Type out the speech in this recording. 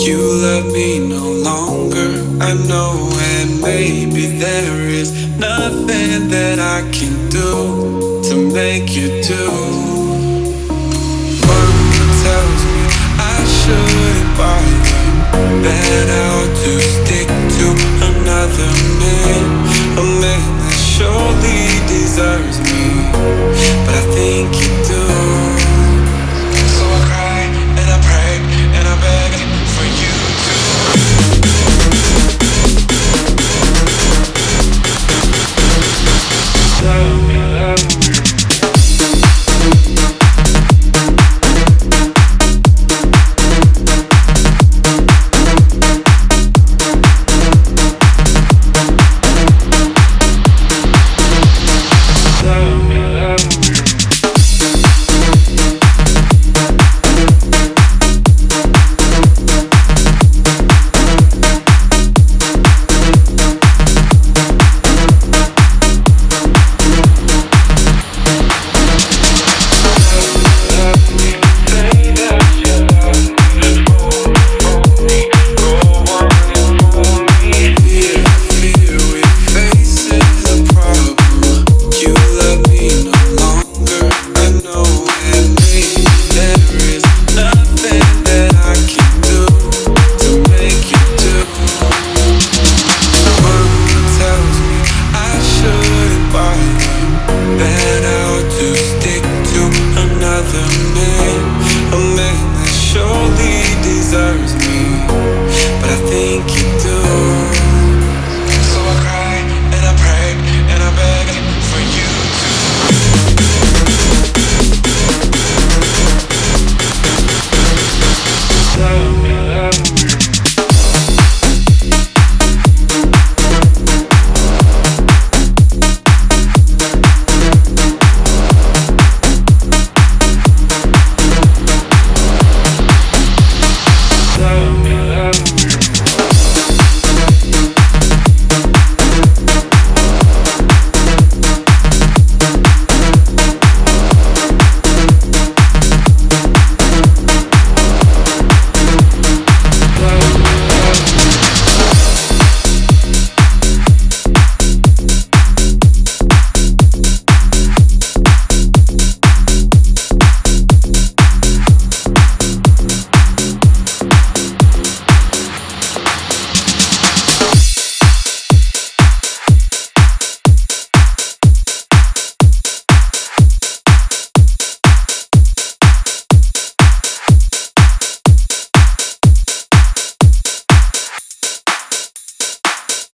You love me no longer, I know, and maybe there is nothing that I can do to make you do. Work tells me I shouldn't bother, that I'll just stick to another man, a man that surely deserves.